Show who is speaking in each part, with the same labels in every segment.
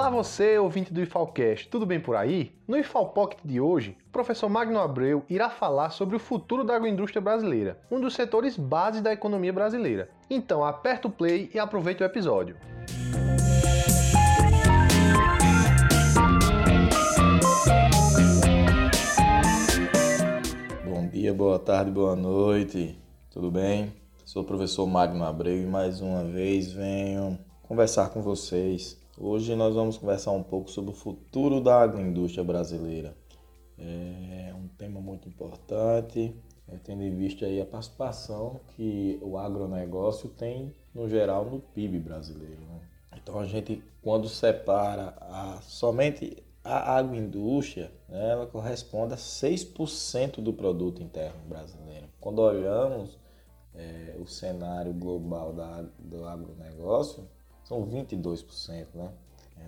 Speaker 1: Olá você, ouvinte do IFALcast, tudo bem por aí? No IFAL Pocket de hoje, o professor Magno Abreu irá falar sobre o futuro da agroindústria brasileira, um dos setores base da economia brasileira. Então aperta o play e aproveite o episódio.
Speaker 2: Bom dia, boa tarde, boa noite, tudo bem? Sou o professor Magno Abreu e mais uma vez venho conversar com vocês. Hoje nós vamos conversar um pouco sobre o futuro da agroindústria brasileira. É um tema muito importante, é, tendo em vista aí a participação que o agronegócio tem no geral no PIB brasileiro. Né? Então a gente, quando separa a, somente a agroindústria, né, ela corresponde a 6% do produto interno brasileiro. Quando olhamos é, o cenário global da, do agronegócio, são 22%, né?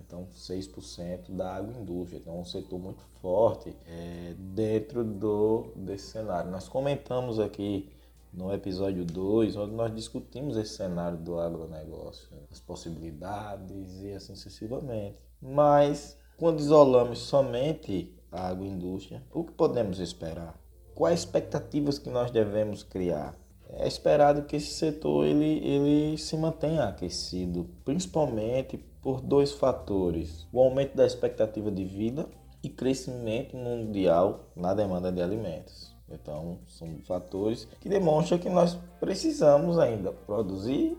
Speaker 2: Então, 6% da agroindústria. Então, é um setor muito forte é, dentro do, desse cenário. Nós comentamos aqui no episódio 2, onde nós discutimos esse cenário do agronegócio, as possibilidades e assim sucessivamente. Mas, quando isolamos somente a agroindústria, o que podemos esperar? Quais expectativas que nós devemos criar? É esperado que esse setor ele, ele se mantenha aquecido, principalmente por dois fatores: o aumento da expectativa de vida e crescimento mundial na demanda de alimentos. Então, são fatores que demonstram que nós precisamos ainda produzir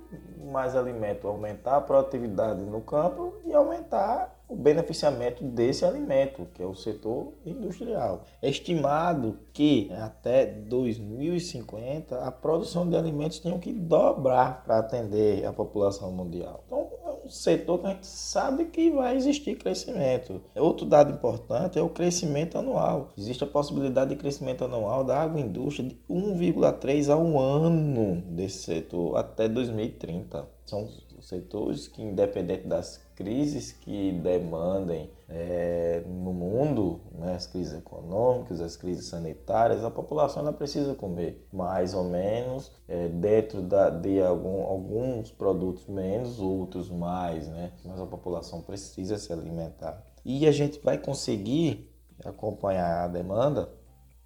Speaker 2: mais alimento, aumentar a produtividade no campo e aumentar o beneficiamento desse alimento, que é o setor industrial. É estimado que até 2050 a produção de alimentos tenha que dobrar para atender a população mundial. Então, é um setor que a gente sabe que vai existir crescimento. Outro dado importante é o crescimento anual. Existe a possibilidade de crescimento anual da agroindústria de 1,3 a 1 ano desse setor até 2030. São setores que, independente das crises que demandem é, no mundo, né, as crises econômicas, as crises sanitárias, a população ela precisa comer mais ou menos, é, dentro da, de algum, alguns produtos menos, outros mais, né, mas a população precisa se alimentar. E a gente vai conseguir acompanhar a demanda,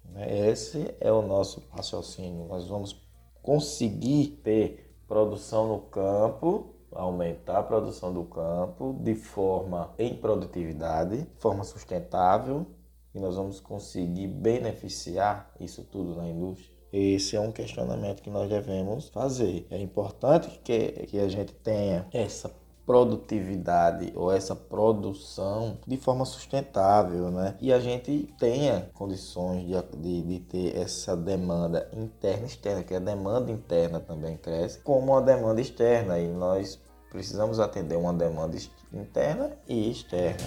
Speaker 2: né, esse é o nosso raciocínio. Nós vamos conseguir ter produção no campo aumentar a produção do campo de forma em produtividade, forma sustentável, e nós vamos conseguir beneficiar isso tudo na indústria. Esse é um questionamento que nós devemos fazer. É importante que, que a gente tenha essa produtividade ou essa produção de forma sustentável, né? E a gente tenha condições de, de, de, ter essa demanda interna e externa, que a demanda interna também cresce, como a demanda externa, e nós precisamos atender uma demanda interna e externa.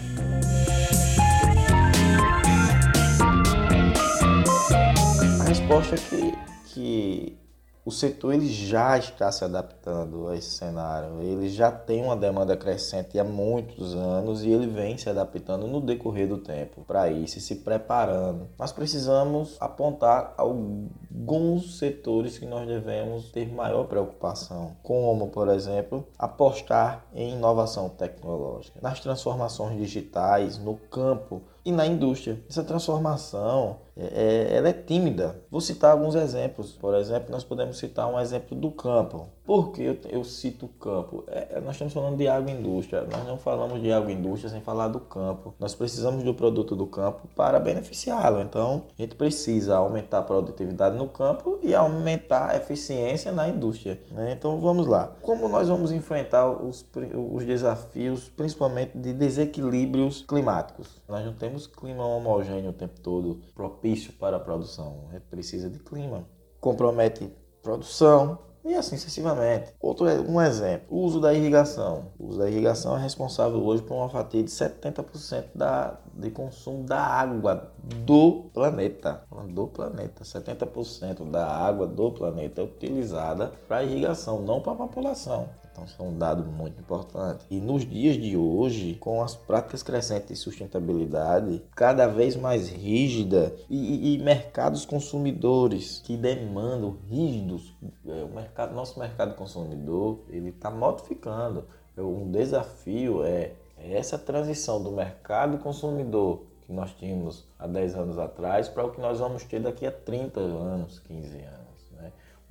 Speaker 2: A resposta é que, que o setor ele já está se adaptando a esse cenário. Ele já tem uma demanda crescente há muitos anos e ele vem se adaptando no decorrer do tempo para isso e se preparando. Nós precisamos apontar alguns setores que nós devemos ter maior preocupação, como, por exemplo, apostar em inovação tecnológica, nas transformações digitais, no campo e na indústria. Essa transformação é, é, ela é tímida. Vou citar alguns exemplos. Por exemplo, nós podemos citar um exemplo do campo. Por que eu, eu cito o campo? É, é, nós estamos falando de agroindústria. Nós não falamos de agroindústria sem falar do campo. Nós precisamos do produto do campo para beneficiá-lo. Então, a gente precisa aumentar a produtividade no campo e aumentar a eficiência na indústria. Né? Então, vamos lá. Como nós vamos enfrentar os, os desafios, principalmente de desequilíbrios climáticos? Nós não temos clima homogêneo o tempo todo propício para a produção. Gente precisa de clima. Compromete produção, e assim sucessivamente. Outro um exemplo, o uso da irrigação. O uso da irrigação é responsável hoje por uma fatia de 70% da, de consumo da água do planeta. Do planeta. 70% da água do planeta é utilizada para irrigação, não para a população. Então, isso é um dado muito importante. E nos dias de hoje, com as práticas crescentes de sustentabilidade cada vez mais rígida e, e, mercados consumidores que demandam rígidos, é, o mercado, nosso mercado consumidor ele está modificando. Um desafio é É essa transição do mercado consumidor que nós tínhamos há 10 anos atrás para o que nós vamos ter daqui a 30 anos, 15 anos.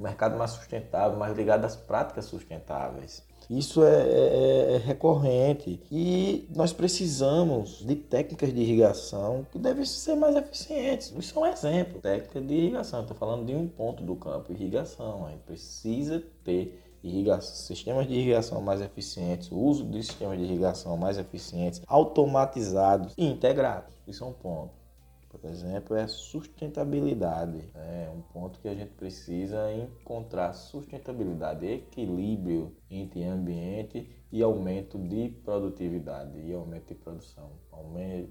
Speaker 2: Um mercado mais sustentável, mais ligado às práticas sustentáveis. Isso é, é, é, recorrente e nós precisamos de técnicas de irrigação que devem ser mais eficientes. Isso é um exemplo. Técnica de irrigação. Estou falando de um ponto do campo, irrigação. A gente precisa ter irrigação, sistemas de irrigação mais eficientes, o uso de sistemas de irrigação mais eficientes, automatizados e integrados. Isso é um ponto por exemplo, é sustentabilidade. É um ponto que a gente precisa encontrar sustentabilidade, equilíbrio entre ambiente e aumento de produtividade e aumento de produção.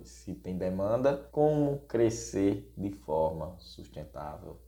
Speaker 2: Se tem demanda, como crescer de forma sustentável?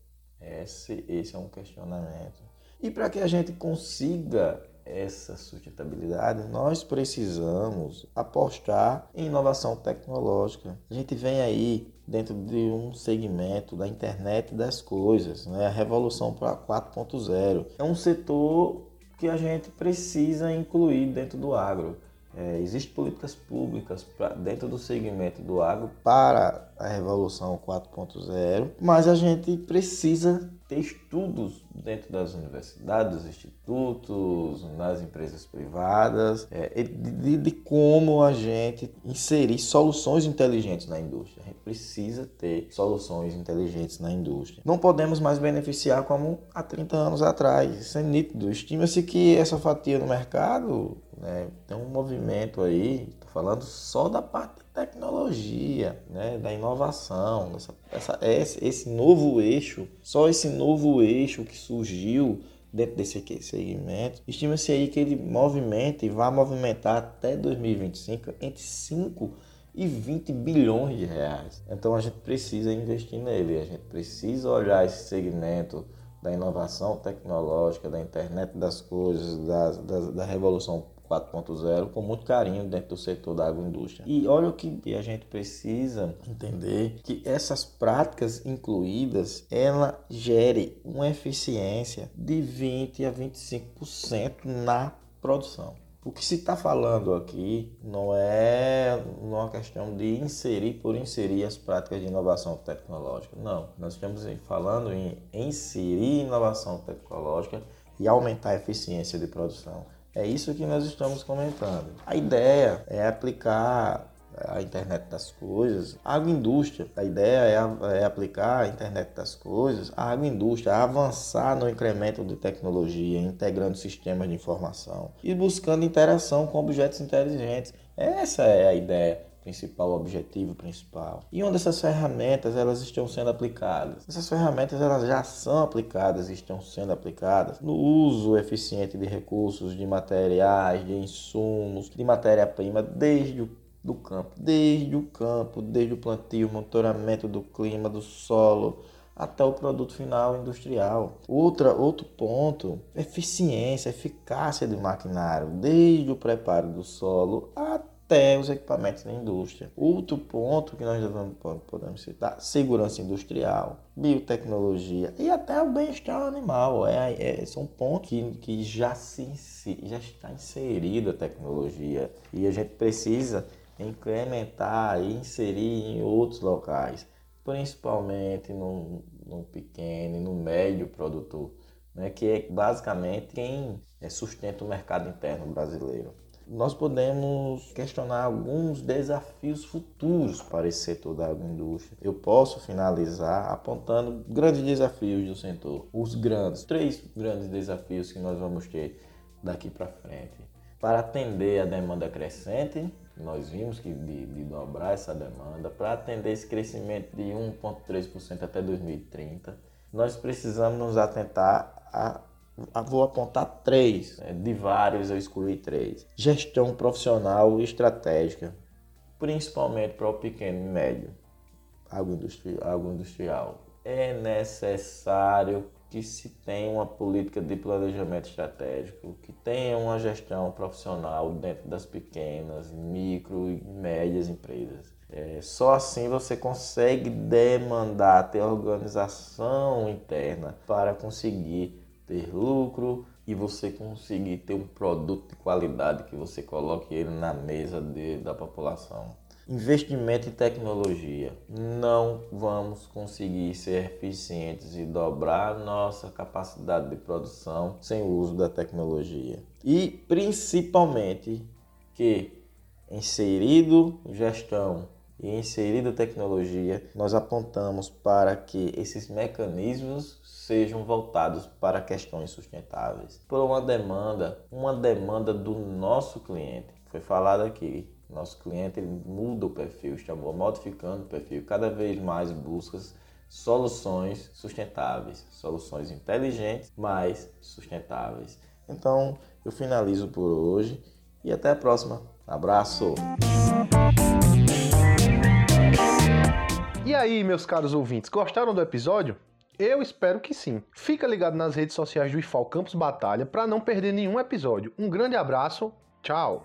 Speaker 2: Esse, esse é um questionamento. E para que a gente consiga essa sustentabilidade, nós precisamos apostar em inovação tecnológica. A gente vem aí dentro de um segmento da internet das coisas, né? a revolução para 4.0. É um setor que a gente precisa incluir dentro do agro. É, Existem políticas públicas pra, dentro do segmento do agro para a Revolução 4.0, mas a gente precisa ter estudos dentro das universidades, dos institutos, nas empresas privadas, é, de, de, como a gente inserir soluções inteligentes na indústria. A gente precisa ter soluções inteligentes na indústria. Não podemos mais beneficiar como há 30 anos atrás. Isso é nítido. Estima-se que essa fatia no mercado né, tem um movimento aí, estou falando só da parte da tecnologia, né, da inovação, essa, essa, esse, esse novo eixo, só esse novo eixo que surgiu dentro desse segmento, estima-se aí que ele movimenta e vai movimentar até 2025 entre 5 e 20 bilhões de reais. Então a gente precisa investir nele, a gente precisa olhar esse segmento da inovação tecnológica, da internet das coisas, da, da, da revolução 4.0 com muito carinho dentro do setor da agroindústria. E olha o que a gente precisa entender que essas práticas incluídas, ela gere uma eficiência de 20 a 25% na produção. O que se está falando aqui não é uma questão de inserir por inserir as práticas de inovação tecnológica. Não, nós estamos falando em inserir inovação tecnológica e aumentar a eficiência de produção. É isso que nós estamos comentando. A ideia é aplicar a internet das coisas, a agroindústria. A ideia é, é, aplicar a internet das coisas, a agroindústria, avançar no incremento de tecnologia, integrando sistemas de informação e buscando interação com objetos inteligentes. Essa é a ideia principal, objetivo principal. E onde essas ferramentas elas estão sendo aplicadas? Essas ferramentas elas já são aplicadas estão sendo aplicadas no uso eficiente de recursos, de materiais, de insumos, de matéria-prima desde o do campo, desde o campo, desde o plantio, monitoramento do clima, do solo, até o produto final industrial. Outra, outro ponto, eficiência, eficácia do maquinário, desde o preparo do solo até os equipamentos da indústria. Outro ponto que nós devemos, podemos citar, segurança industrial, biotecnologia e até o bem-estar animal. É, é, são pontos que, que já, se, já está inserida a tecnologia e a gente precisa incrementar e inserir em outros locais, principalmente no, no pequeno e no médio produtor, né, que é basicamente quem sustenta o mercado interno brasileiro nós podemos questionar alguns desafios futuros para esse setor da agroindústria. Eu posso finalizar apontando grandes desafios do setor. Os grandes, três grandes desafios que nós vamos ter daqui para frente. Para atender a demanda crescente, nós vimos que de, de dobrar essa demanda, para atender esse crescimento de 1,3% até 2030, nós precisamos nos atentar a vou apontar três, né? de vários eu excluí três. Gestão profissional e estratégica, principalmente para o pequeno e médio agroindustrial. É necessário que se tenha uma política de planejamento estratégico, que tenha uma gestão profissional dentro das pequenas, micro e médias empresas. É, só assim você consegue demandar, ter organização interna para conseguir ter lucro, e você conseguir ter um produto de qualidade que você coloque ele na mesa de, da população. Investimento em tecnologia. Não vamos conseguir ser eficientes e dobrar nossa capacidade de produção sem o uso da tecnologia. E principalmente que inserido gestão e inserido tecnologia, nós apontamos para que esses mecanismos sejam voltados para questões sustentáveis. Por uma demanda, uma demanda do nosso cliente. Foi falado aqui, nosso cliente ele muda o perfil, está modificando o perfil, cada vez mais busca soluções sustentáveis, soluções inteligentes, mas sustentáveis. Então, eu finalizo por hoje e até a próxima. Abraço!
Speaker 1: E aí, meus caros ouvintes, gostaram do episódio? Eu espero que sim. Fica ligado nas redes sociais do IFAL Campus Batalha para não perder nenhum episódio. Um grande abraço, tchau!